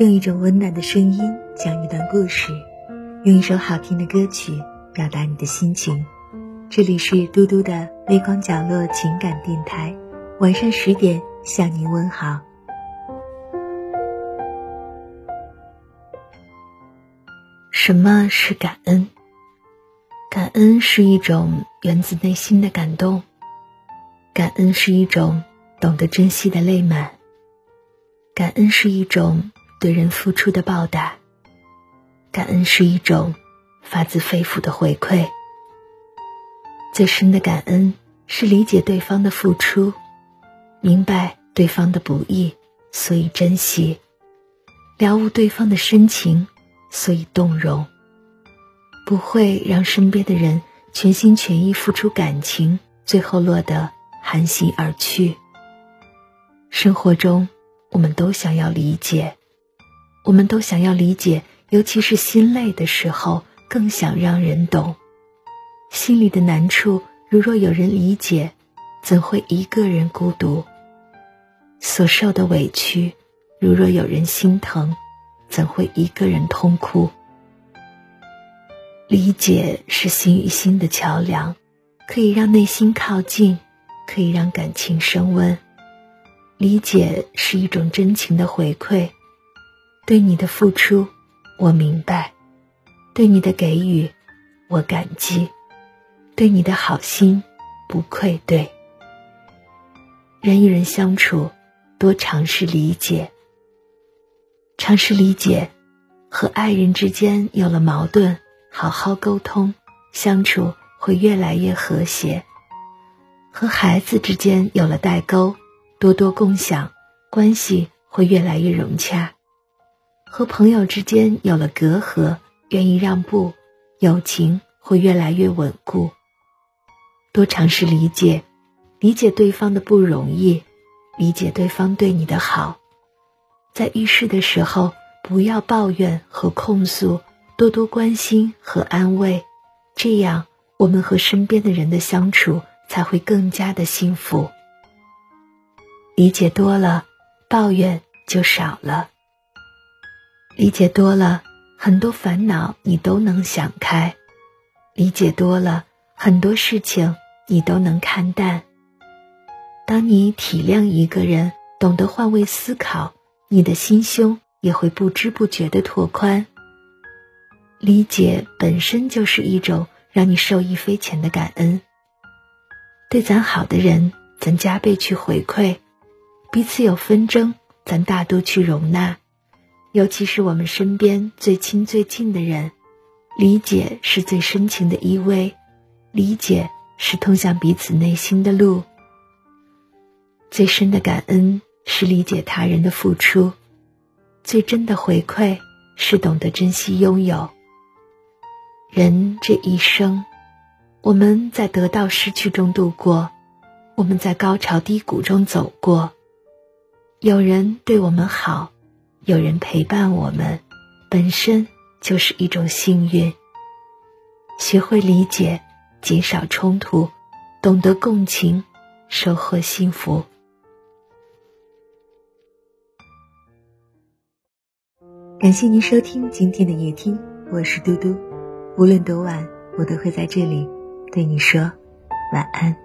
用一种温暖的声音讲一段故事，用一首好听的歌曲表达你的心情。这里是嘟嘟的微光角落情感电台，晚上十点向您问好。什么是感恩？感恩是一种源自内心的感动，感恩是一种懂得珍惜的泪满，感恩是一种对人付出的报答，感恩是一种发自肺腑的回馈。最深的感恩是理解对方的付出，明白对方的不易，所以珍惜；了悟对方的深情。所以动容，不会让身边的人全心全意付出感情，最后落得寒心而去。生活中，我们都想要理解，我们都想要理解，尤其是心累的时候，更想让人懂。心里的难处，如若有人理解，怎会一个人孤独？所受的委屈，如若有人心疼。怎会一个人痛哭？理解是心与心的桥梁，可以让内心靠近，可以让感情升温。理解是一种真情的回馈，对你的付出，我明白；对你的给予，我感激；对你的好心，不愧对。人与人相处，多尝试理解。尝试理解，和爱人之间有了矛盾，好好沟通，相处会越来越和谐；和孩子之间有了代沟，多多共享，关系会越来越融洽；和朋友之间有了隔阂，愿意让步，友情会越来越稳固。多尝试理解，理解对方的不容易，理解对方对你的好。在遇事的时候，不要抱怨和控诉，多多关心和安慰，这样我们和身边的人的相处才会更加的幸福。理解多了，抱怨就少了；理解多了，很多烦恼你都能想开；理解多了，很多事情你都能看淡。当你体谅一个人，懂得换位思考。你的心胸也会不知不觉的拓宽。理解本身就是一种让你受益匪浅的感恩。对咱好的人，咱加倍去回馈；彼此有纷争，咱大度去容纳。尤其是我们身边最亲最近的人，理解是最深情的依偎，理解是通向彼此内心的路。最深的感恩。是理解他人的付出，最真的回馈是懂得珍惜拥有。人这一生，我们在得到失去中度过，我们在高潮低谷中走过。有人对我们好，有人陪伴我们，本身就是一种幸运。学会理解，减少冲突，懂得共情，收获幸福。感谢您收听今天的夜听，我是嘟嘟。无论多晚，我都会在这里对你说晚安。